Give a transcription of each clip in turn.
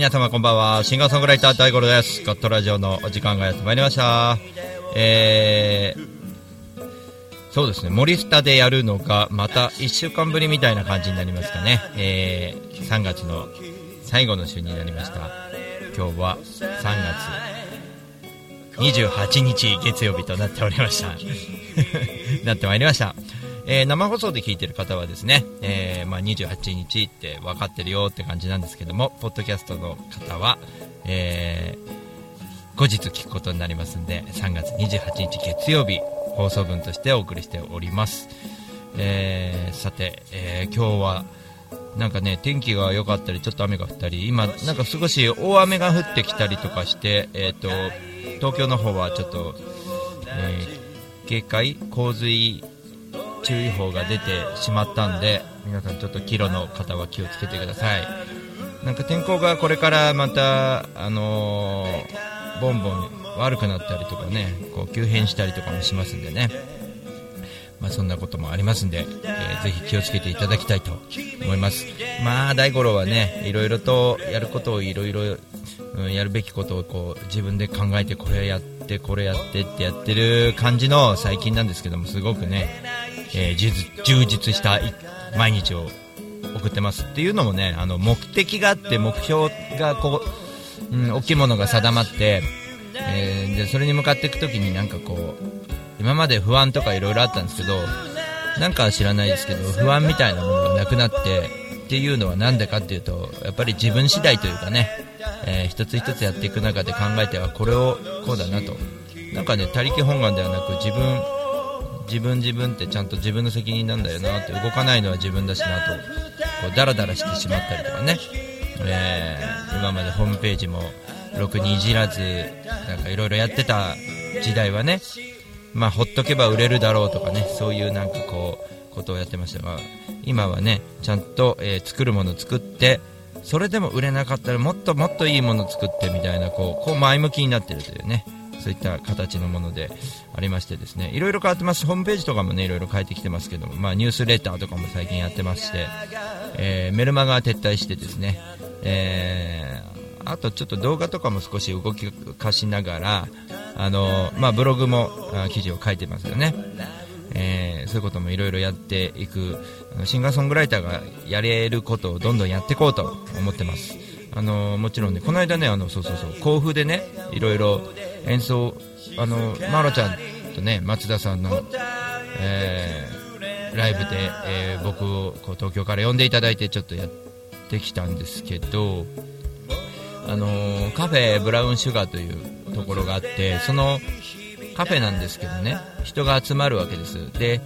皆様こんばんは。シンガーソングライター大五郎です。ゴッドラジオのお時間がやってまいりました。えーそうですね。森スタでやるのがまた1週間ぶりみたいな感じになりますかね、えー3月の最後の週になりました。今日は3月28日月曜日となっておりました。なってまいりました、えー生放送で聞いてる方はですね、えーまあ、28日って分かってるよって感じなんですけどもポッドキャストの方は、えー後日聞くことになりますんで3月28日月曜日放送分としてお送りしております、えさて、え今日はなんかね天気が良かったりちょっと雨が降ったり今なんか少し大雨が降ってきたりとかしてえっ、と東京の方はちょっと、え警戒洪水注意報が出てしまったんで皆さんちょっとキロの方は気をつけてくださいなんか天候がこれからまたあのーボンボン悪くなったりとかねこう急変したりとかもしますんでねまあ、そんなこともありますんで、えーぜひ気をつけていただきたいと思います。まあ、大五郎はね、いろいろとやることをいろいろ、うんやるべきことをこう自分で考えて、これやって、これやってってやってる感じの最近なんですけども、すごくね、えー充実した毎日を送ってますっていうのもね、あの目的があって、目標がこう、うん、大きいものが定まって、えーでそれに向かっていくときになんかこう今まで不安とかいろいろあったんですけどなんか知らないですけど不安みたいなものがなくなってっていうのはなんでかっていうとやっぱり自分次第というかね、えー一つ一つやっていく中で考えてはこれをこうだなと。なんかね他力本願ではなく自分自分自分ってちゃんと自分の責任なんだよなって動かないのは自分だしなとこうダラダラしてしまったりとかね、えー今までホームページもろくにいじらずなんかいろいろやってた時代はねまあほっとけば売れるだろうとかねそういうなんかこうことをやってましたが今はねちゃんと、えー作るもの作ってそれでも売れなかったらもっともっといいもの作ってみたいなこうこう前向きになってるというね。そういった形のものでありましてですねいろいろ変わってます。ホームページとかもねいろいろ変えてきてますけども、まあ、ニュースレターとかも最近やってまして、えーメルマガ撤退してですね、えーあとちょっと動画とかも少し動き化しながらあの、まあ、ブログもあ記事を書いてますよね、えーそういうこともいろいろやっていくシンガーソングライターがやれることをどんどんやっていこうと思ってます。あのもちろんねこの間ねあのそうそうそう甲府でねいろいろ演奏あのマロちゃんとね松田さんの、えーライブで、えー僕をこう東京から呼んでいただいてちょっとやってきたんですけどあのーカフェブラウンシュガーというところがあってそのカフェなんですけどね人が集まるわけです。で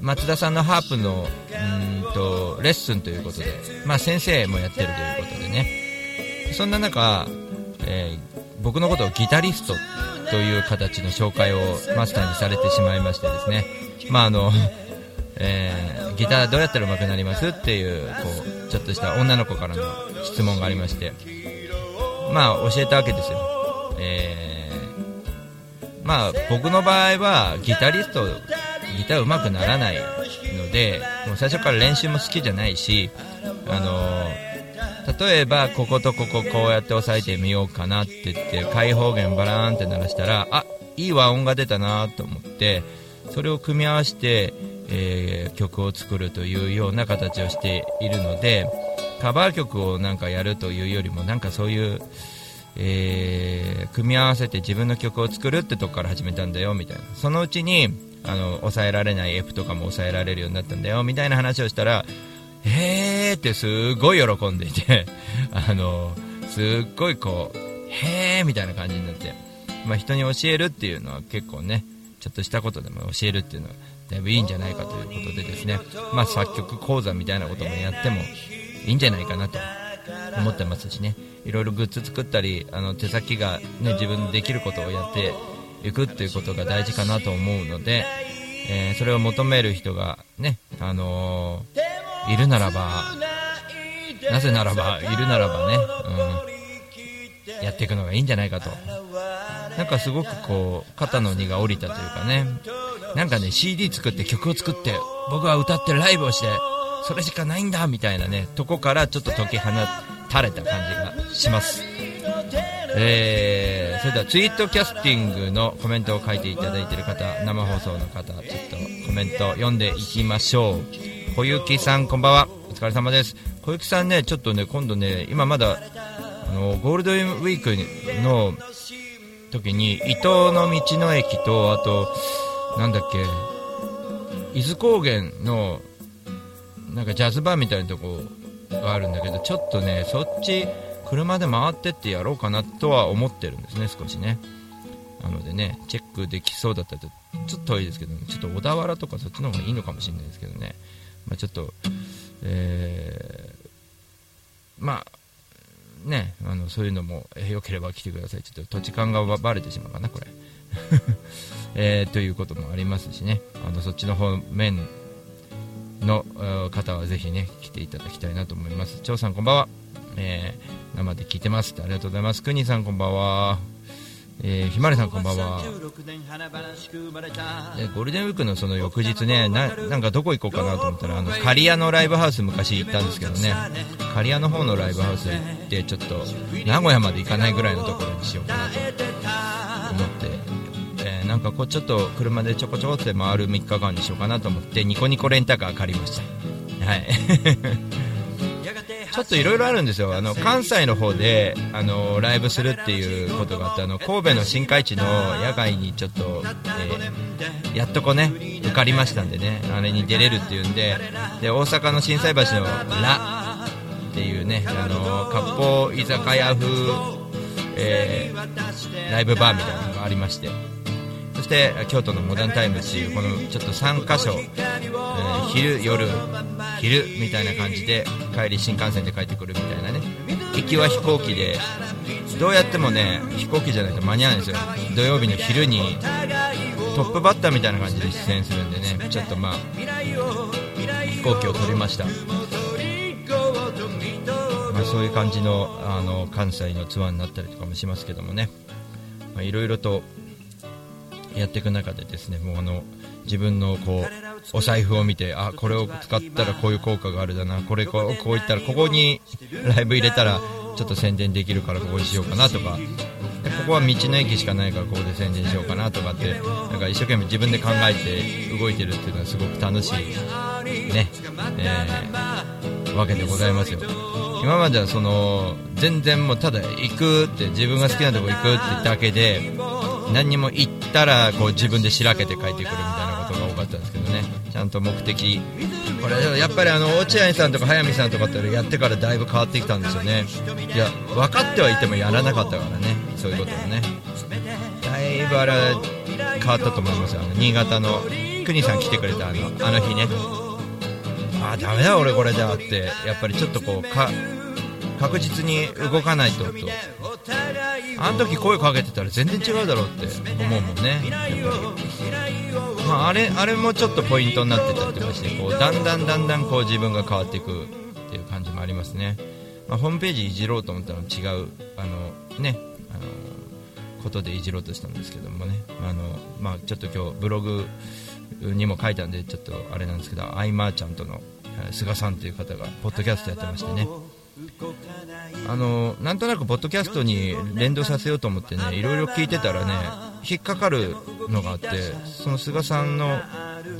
松田さんのハープのうーんとレッスンということで、まあ、先生もやってるということでね。そんな中、えー僕のことをギタリストという形の紹介をマスターにされてしまいましてですね。まああの えーギターどうやったら上手くなりますっていうこうちょっとした女の子からの質問がありまして。まあ教えたわけですよ、えーまあ僕の場合はギタリストギター上手くならないのでもう最初から練習も好きじゃないしあの例えばこことこここうやって押さえてみようかなって言って開放弦バラーンって鳴らしたらあいい和音が出たなと思ってそれを組み合わせて、えー曲を作るというような形をしているのでカバー曲をなんかやるというよりもなんかそういう、えー組み合わせて自分の曲を作るってとこから始めたんだよみたいな。そのうちにあの抑えられない F とかも抑えられるようになったんだよみたいな話をしたらへーってすごい喜んでいて あのすっごいこうへーみたいな感じになって、まあ、人に教えるっていうのは結構ねちょっとしたことでも教えるっていうのはだいぶいいんじゃないかということでですね、まあ、作曲講座みたいなこともやってもいいんじゃないかなと思ってますしねいろいろグッズ作ったりあの手先が、ね、自分でできることをやっていくっていうことが大事かなと思うので、えーそれを求める人がね、あのーいるならばなぜならばいるならばね、うん、やっていくのがいいんじゃないかと。なんかすごくこう肩の荷が下りたというかね。なんかね CD 作って曲を作って僕は歌ってライブをしてそれしかないんだみたいなねとこからちょっと解き放たれた感じがします。えー、それではツイートキャスティングのコメントを書いていただいている方生放送の方ちょっとコメント読んでいきましょう。小雪さんこんばんは。お疲れ様です。小雪さんねちょっとね今度ね今まだあのゴールデンウィークの時に伊東の道の駅とあとなんだっけ伊豆高原のなんかジャズバーみたいなとこがあるんだけどちょっとねそっち車で回ってってやろうかなとは思ってるんですね少しね。なのでねチェックできそうだったらちょっと遠いですけど、ね、ちょっと小田原とかそっちの方がいいのかもしれないですけどね、まあ、ちょっとえー、まあねあのそういうのも、えー、よければ来てください。ちょっと土地勘がばれてしまうかなこれ。えー、ということもありますしね。あのそっちの方面の方はぜひね来ていただきたいなと思います。張さんこんばんは、えー、生で聞いてますありがとうございます。くにさんこんばんは。えー、ひまりさんこんばんは。でゴールデンウィークのその翌日ねななんかどこ行こうかなと思ったらあの刈谷のライブハウス昔行ったんですけどね。刈谷の方のライブハウス行ってちょっと名古屋まで行かないぐらいのところにしようかなと思って。なんかこうちょっと車でちょこちょこって回る3日間にしようかなと思ってニコニコレンタカー借りました。はい ちょっといろいろあるんですよ。あの関西の方であのライブするっていうことがあってあの神戸の新海地の野外にちょっと、えー、やっとこね受かりましたんでねあれに出れるっていうんでで大阪の心斎橋のラっていうねあの割烹居酒屋風、えー、ライブバーみたいなのがありましてして京都のモダンタイムっていうこのちょっと3箇所、えー、昼夜昼みたいな感じで帰り新幹線で帰ってくるみたいなね。行きは飛行機でどうやってもね飛行機じゃないと間に合わないんですよ。土曜日の昼にトップバッターみたいな感じで出演するんでねちょっとまあ飛行機を取りました。まあ、そういう感じのあの関西のツアーになったりとかもしますけどもね。いろいろとやっていく中でですねもうあの自分のこうお財布を見てあこれを使ったらこういう効果があるだなこれこうこういったらここにライブ入れたらちょっと宣伝できるからここにしようかなとかでここは道の駅しかないからここで宣伝しようかなとかってなんか一生懸命自分で考えて動いてるっていうのはすごく楽しいね、えー、わけでございますよ。今まではその全然もうただ行くって自分が好きなとこ行くってだけで何にも行ったらこう自分でしらけて帰ってくるみたいなことが多かったんですけどね。ちゃんと目的。これやっぱりあの落合さんとか速水さんとかってやってからだいぶ変わってきたんですよね。いや分かってはいてもやらなかったからね。そういうことをね。だいぶあれ変わったと思いますあの新潟の国さん来てくれたあのあの日ねああダメだ俺これじゃあってやっぱりちょっとこうか確実に動かないとと。あの時声かけてたら全然違うだろうって。思うもんね。まあ、あれあれもちょっとポイントになってたりとかしてこうだんだんだんだんこう自分が変わっていくっていう感じもありますね、まあ、ホームページいじろうと思ったら違うあのねあのことでいじろうとしたんですけどもね。あの、まあ、ちょっと今日ブログにも書いたんでちょっとあれなんですけどアイマーちゃんとの菅さんという方がポッドキャストやってましてね。あのなんとなくポッドキャストに連動させようと思ってねいろいろ聞いてたらね引っかかるのがあってその菅さんの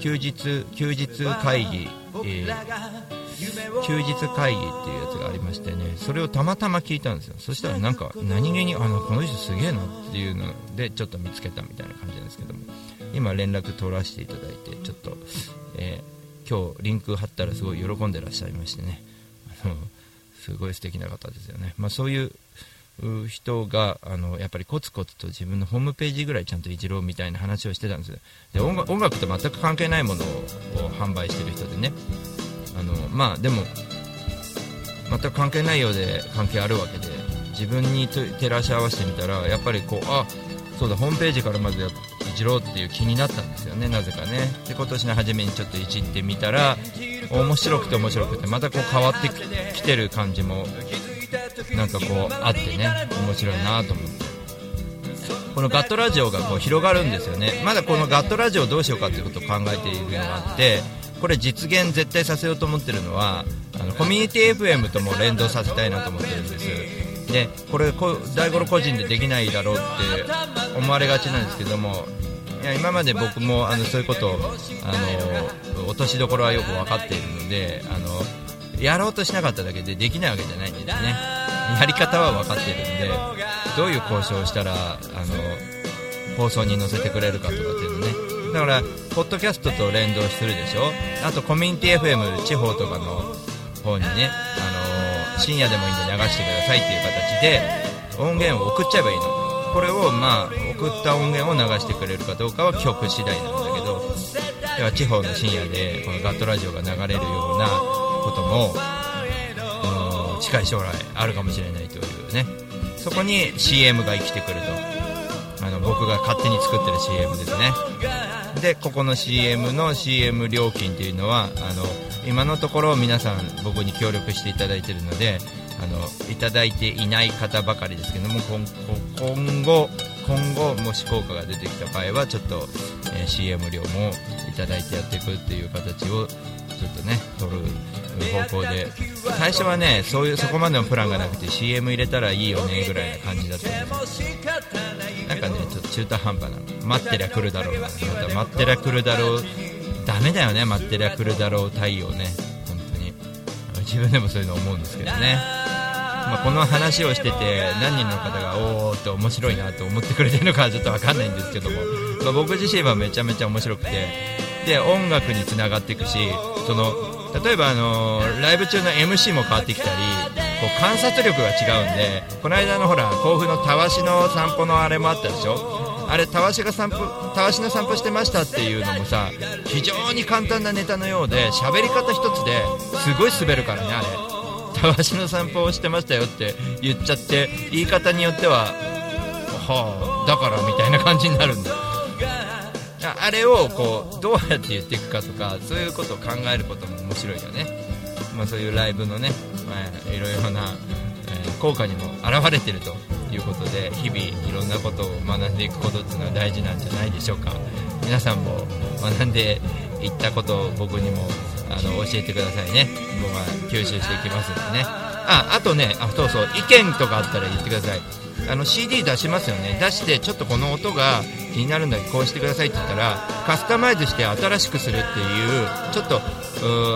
休日休日会議、えー、休日会議っていうやつがありましてねそれをたまたま聞いたんですよ。そしたらなんか何気にあのこの人すげえなっていうのでちょっと見つけたみたいな感じなんですけども今連絡取らせていただいてちょっと、えー、今日リンク貼ったらすごい喜んでらっしゃいましてね。あのすごい素敵な方ですよね、まあ、そういう人があのやっぱりコツコツと自分のホームページぐらいちゃんといじろうみたいな話をしてたんです。で音楽音楽と全く関係ないものを販売してる人でね。あのまあでも全く関係ないようで関係あるわけで自分に照らし合わせてみたらやっぱりこうあそうだホームページからまずいじろうっていう気になったんですよねなぜかね。で今年の初めにちょっといじってみたら面白くて面白くてまたこう変わってきてる感じもなんかこうあってね面白いなと思って。このガットラジオがこう広がるんですよね。まだこのガットラジオどうしようかということを考えているのがあってこれ実現絶対させようと思ってるのはあのコミュニティ FM とも連動させたいなと思ってるんです。でこれこ大五郎個人でできないだろうって思われがちなんですけどもいや今まで僕もあのそういうことをあの落としどころはよく分かっているのであのやろうとしなかっただけでできないわけじゃないんですね。やり方は分かっているんでどういう交渉をしたらあの放送に載せてくれるかとかっていうのね。だからポッドキャストと連動するでしょ。あとコミュニティ FM 地方とかの方にね、あ深夜でもいいんで流してくださいっていう形で音源を送っちゃえばいいの。これをまあ送った音源を流してくれるかどうかは曲次第なんだけどでは地方の深夜でこのガットラジオが流れるようなことも近い将来あるかもしれないというね。そこに CM が生きてくると。あの僕が勝手に作ってる CM ですね。でここの CM の CM 料金っていうのはあの今のところ皆さん僕に協力していただいているのであのいただいていない方ばかりですけども今後今後もし効果が出てきた場合はちょっと、えー、CM 料もいただいてやっていくっていう形をちょっとね取る方向で。最初はねそういうそこまでのプランがなくて CM 入れたらいいよねぐらいな感じだったんでなんかねちょっと中途半端な。待ってりゃ来るだろうな。また待ってりゃ来るだろうダメだよね待ってりゃ来るだろう対応ね。本当に。自分でもそういうの思うんですけどね。まあ、この話をしてて何人の方がおおって面白いなと思ってくれてるのかちょっと分かんないんですけども、まあ、僕自身はめちゃめちゃ面白くて。で音楽につながっていくしその例えばあのライブ中の MC も変わってきたりこう観察力が違うんでこの間のほら甲府のたわしの散歩のあれもあったでしょ？あれたわしが散歩たわしの散歩してましたっていうのもさ非常に簡単なネタのようで喋り方一つですごい滑るからねあれ。たわしの散歩をしてましたよって言っちゃって言い方によってははあだからみたいな感じになるんだ。あれをこうどうやって言っていくかとかそういうことを考えることも面白いよね、まあ、そういうライブのね、まあ、いろいろな、えー、効果にも表れてると。いうことで日々いろんなことを学んでいくことっていうのは大事なんじゃないでしょうか。皆さんも学んでいったことを僕にもあの教えてくださいね。僕は吸収していきますんでね。ああとねあそうそう意見とかあったら言ってください。あの CD 出しますよね。出してちょっとこの音が気になるんだけどこうしてくださいって言ったらカスタマイズして新しくするっていうちょっと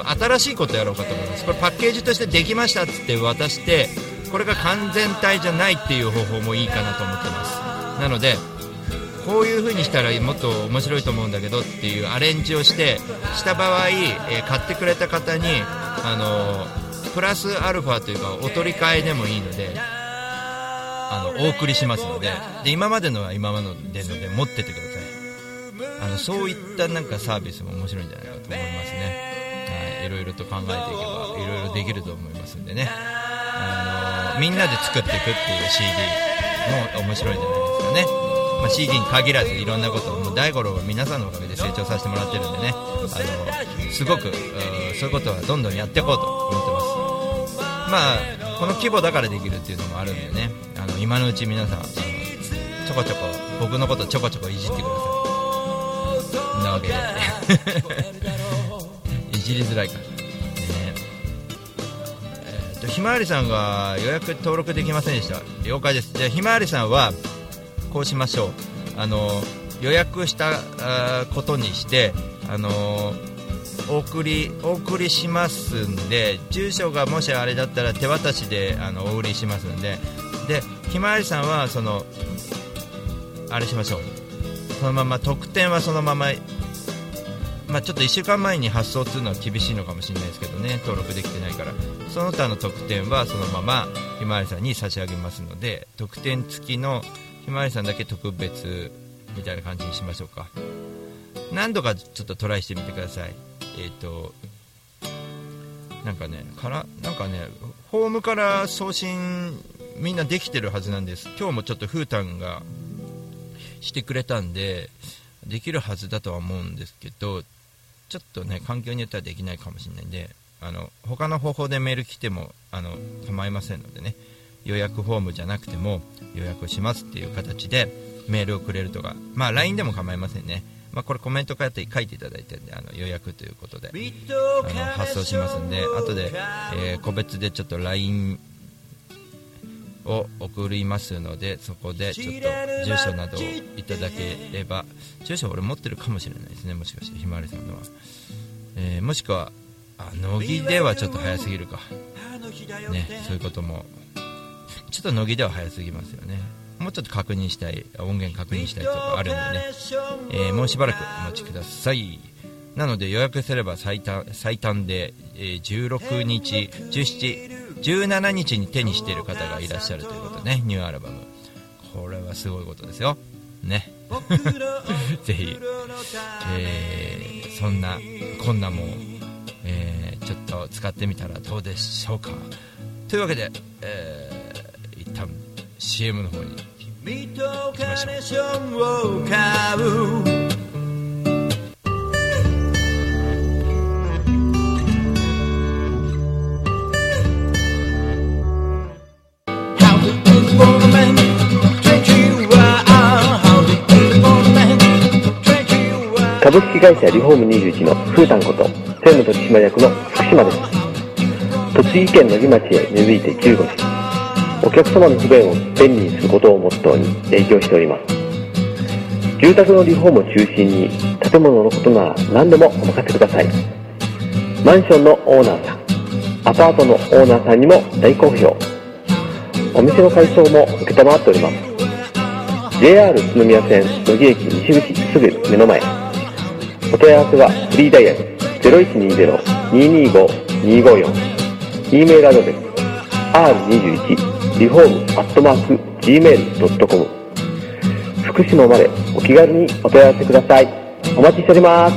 新しいことやろうかと思います。これパッケージとしてできましたっつって渡してこれが完全体じゃないっていう方法もいいかなと思ってます。なのでこういう風にしたらもっと面白いと思うんだけどっていうアレンジをしてした場合、えー、買ってくれた方にあのー、プラスアルファというかお取り替えでもいいのであのお送りしますのでで今までのは今までので持っててください。あのそういったなんかサービスも面白いんじゃないかと思いますね、はい、いろいろと考えていけばいろいろできると思いますんでね。あのみんなで作っていくっていう CD も面白いじゃないですかね。まあ、CD に限らずいろんなことをもう大五郎は皆さんのおかげで成長させてもらってるんでね。あのすごくそういうことはどんどんやっていこうと思ってます。まあこの規模だからできるっていうのもあるんでね。あの今のうち皆さんあのちょこちょこ僕のことちょこちょこいじってください。なわけで。いじりづらいから、ひまわりさんが予約登録できませんでした。了解です。じゃあひまわりさんはこうしましょう。あの予約したことにしてあのお送りお送りしますんで住所がもしあれだったら手渡しであのお売りしますんで。でひまわりさんはそのあれしましょう。そのまま特典はそのまままあ、ちょっと1週間前に発送するのは厳しいのかもしれないですけどね。登録できてないから。その他の特典はそのままひまわりさんに差し上げますので特典付きのひまわりさんだけ特別みたいな感じにしましょうか。何度かちょっとトライしてみてください。えっ、ー、となんかねからなんかねホームから送信みんなできてるはずなんです。今日もちょっとふーたんがしてくれたんでできるはずだとは思うんですけどちょっとね環境によってはできないかもしれないんであの他の方法でメール来てもあの構いませんのでね予約フォームじゃなくても予約しますっていう形でメールをくれるとか、まあ、LINE でも構いませんね、まあ、これコメント書いて書いていただいてあの予約ということであの発送しますんで後で、えー個別でちょっと LINE を送りますのでそこでちょっと住所などをいただければ住所俺持ってるかもしれないですねもしかしてひまわりさんのは、えーもしくはあ乃木ではちょっと早すぎるか。ねそういうことも。ちょっと乃木では早すぎますよね。もうちょっと確認したい音源確認したいとかあるんでね、えーもうしばらくお待ちください。なので予約すれば最短最短で、え16日17 17日に手にしている方がいらっしゃるということねニューアルバム。これはすごいことですよ。ね。ぜひ、えーそんなこんなもん、えーちょっと使ってみたらどうでしょうか。というわけで、えー一旦 CM の方に君とカネーションを買う。株式会社リフォーム21のふーたんこと専務取締役の福島です。栃木県野木町へ根付いて15年お客様の不便を便利にすることをモットーに営業しております。住宅のリフォームを中心に建物のことなら何でもお任せください。マンションのオーナーさんアパートのオーナーさんにも大好評。お店の改装も承っております。JR 宇都宮線野木駅西口すぐ目の前。お問い合わせはフリーダイヤル0120-225-254 e メールアドレス r21 リフォームアットマーク gmail.com 福島までお気軽にお問い合わせください。お待ちしております。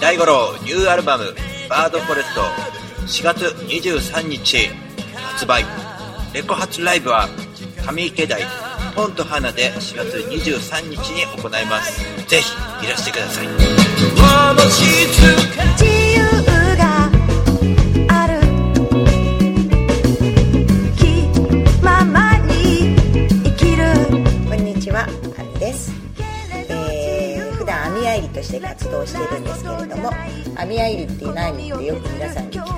大五郎ニューアルバム「バードフォレスト」4月23日発売。レコ発ライブは上池台ポンと花で4月23日に行います。ぜひいらしてください。こんにちは、あみです。えー、普段網あいりとして活動しているんですけれども、網あいりって何ってよく皆さんに聞か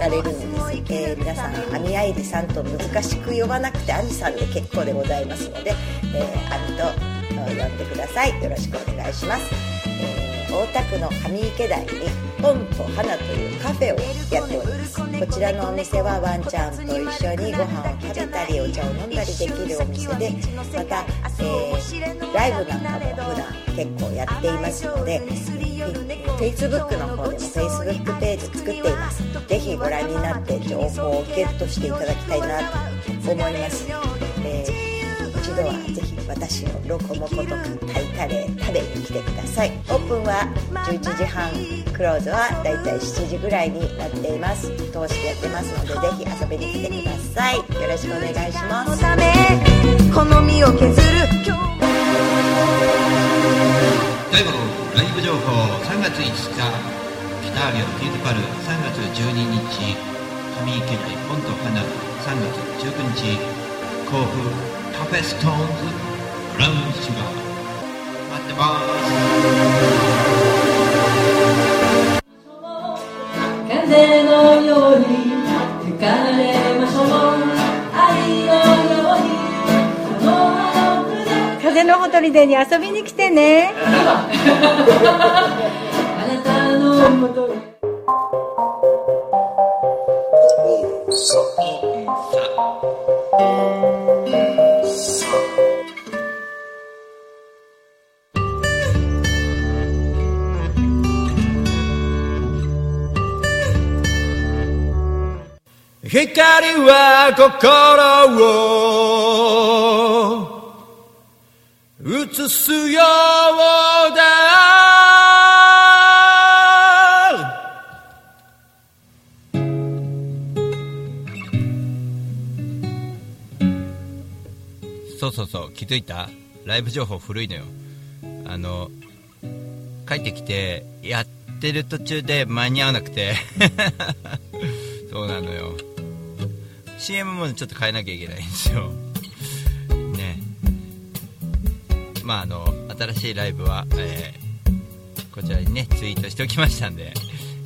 れるんです。えー皆さん、網あいりさんと難しく呼ばなくて、アミさんで結構でございますので、えー、アミと呼んでください。よろしくお願いします。えー大田区の上池台にポンと花というカフェをやっております。こちらのお店はワンちゃんと一緒にご飯を食べたりお茶を飲んだりできるお店でまた、えーライブなんかも普段結構やっていますので Facebook の方でも Facebook ページ作っていますぜひご覧になって情報をゲットしていただきたいなと思います、えー一度はぜひ私のロコモコとかタイカレー食べに来てください。オープンは11時半クローズはだいたい7時ぐらいになっています。通してやってますのでぜひ遊びに来てください。よろしくお願いします。好みを削る大五郎ライブ情報3月5日北アリオフィールパル3月12日上池台ポンと花3月19日甲府カフェストーンズブラウンシュガー待ってます。風のほとりでに遊びに来てね。あなたのもと光は心を映すようだそうそうそう気づいた？ライブ情報古いのよ。あの帰ってきてやってる途中で間に合わなくて。CM もちょっと変えなきゃいけないんですよ。ね。まああの新しいライブは、えーこちらにねツイートしておきましたんで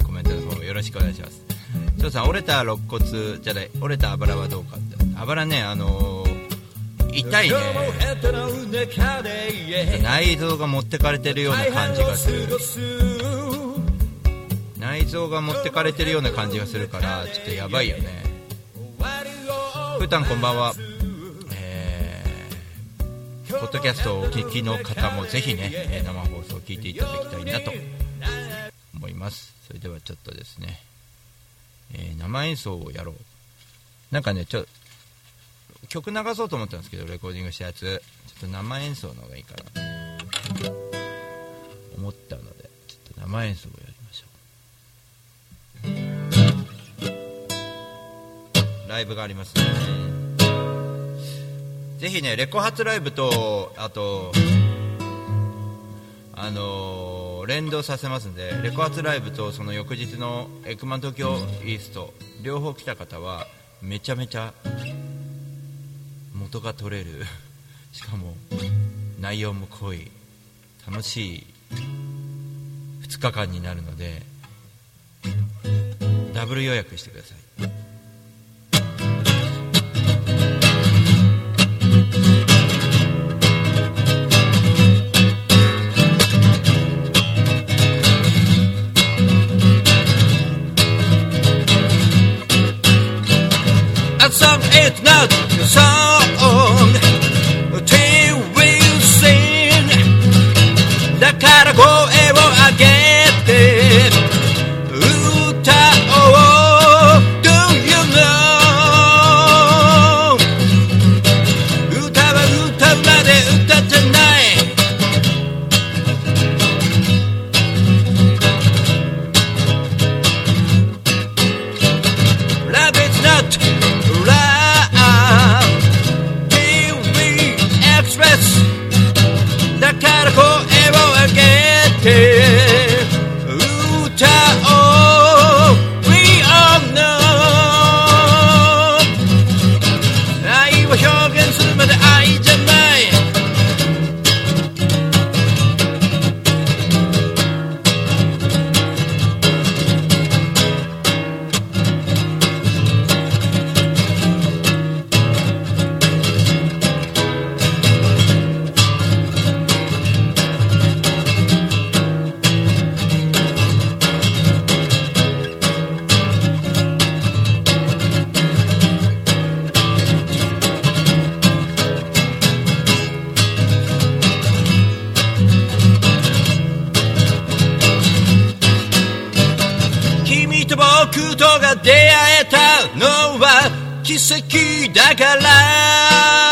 コメントの方よろしくお願いします。翔さん折れた肋骨じゃない折れたあばらはどうかって。あばらねあのー痛いね。内臓が持ってかれてるような感じがする。内臓が持ってかれてるような感じがするからちょっとやばいよね。ーたんこんばんは。えーポッドキャストをお聞きの方もぜひね生放送を聞いていただきたいなと思います。それではちょっとですね、えー生演奏をやろう。なんかねちょ曲流そうと思ったんですけどレコーディングしたやつ。ちょっと生演奏の方がいいかな。思ったのでちょっと生演奏をやりライブがありますね。ぜひねレコ発ライブとあとあのー連動させますんでレコ発ライブとその翌日のエクマン東京イースト両方来た方はめちゃめちゃ元が取れる。しかも内容も濃い。楽しい。2日間になるのでダブル予約してください。僕とが出会えたのは奇跡だから。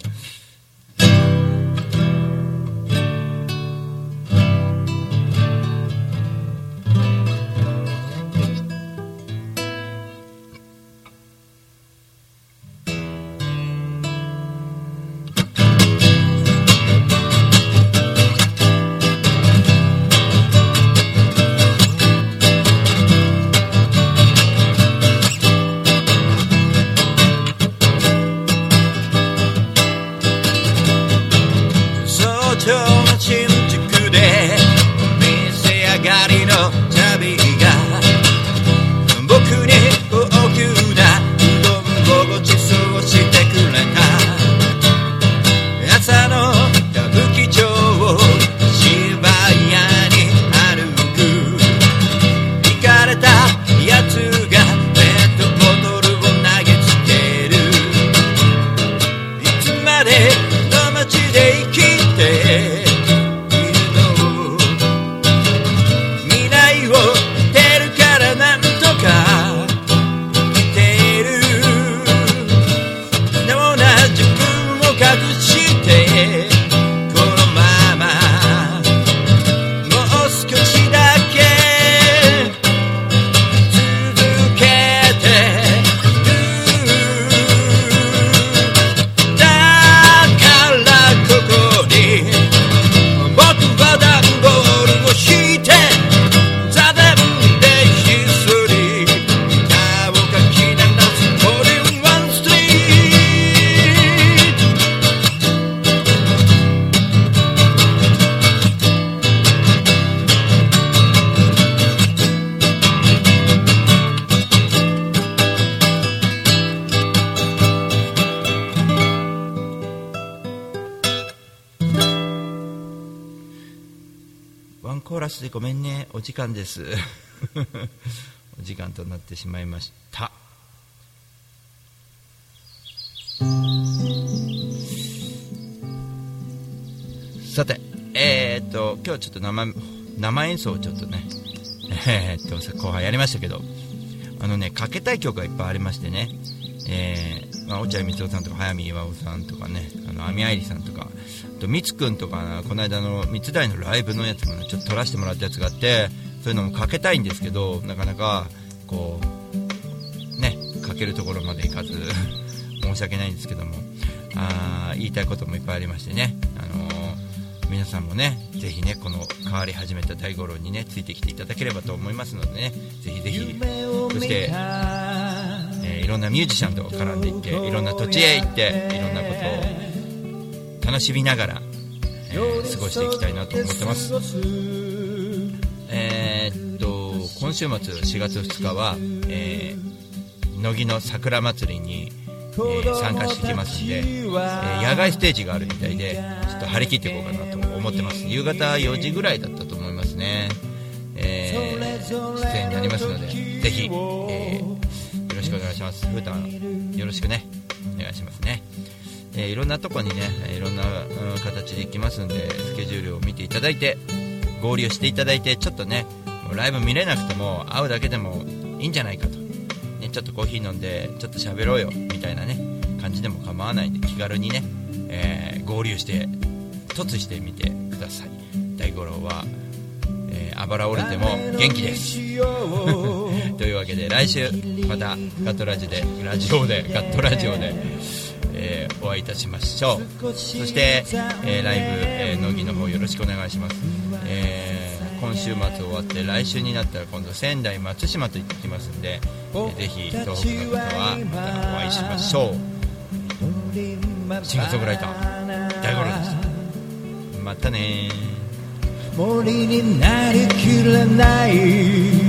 コーラスでごめんね。お時間です。お時間となってしまいました。さてえー、っと今日ちょっと生生演奏をちょっとねえー、っと後半やりましたけどあのねかけたい曲がいっぱいありましてねえーまあ、落合光雄さんとか早見岩尾さんとかねあの網愛理さんとかあとみつくんとかこの間の三つ台のライブのやつもねちょっと撮らせてもらったやつがあってそういうのもかけたいんですけどなかなかこうねかけるところまでいかず 申し訳ないんですけどもあー言いたいこともいっぱいありましてね、あのー皆さんもねぜひねこの変わり始めた大五郎にねついてきていただければと思いますのでねぜひぜひそして、えーいろんなミュージシャンと絡んでいっていろんな土地へ行っていろんなことを楽しみながら、えー過ごしていきたいなと思ってます。えーっと今週末4月2日は、えー乃木の桜祭りに、えー参加してきますんで、えー野外ステージがあるみたいでちょっと張り切っていこうかなと思ってます。夕方4時ぐらいだったと思いますね、えー出演になりますのでぜひ、えーよろしくお願いします。ふーたんよろしくね。えーいろんなとこにねえーいろんな、うん形で行きますんでスケジュールを見ていただいて合流していただいてちょっとねもうライブ見れなくても会うだけでもいいんじゃないかと、ね、ちょっとコーヒー飲んでちょっと喋ろうよみたいなね感じでも構わないんで気軽にね、えー合流して突してみてください。大五郎は、えーあばら折れても元気です。というわけで来週またガットラジでラジオでガットラジオで、えーお会いいたしましょう。そして、えーライブ、えー乃木の方よろしくお願いします、えー今週末終わって来週になったら今度仙台松島と行ってきますんで、えーぜひ東北の方はまたお会いしましょう。シンガーソングライター大五郎でした。またねー。森になりきれない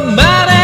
my.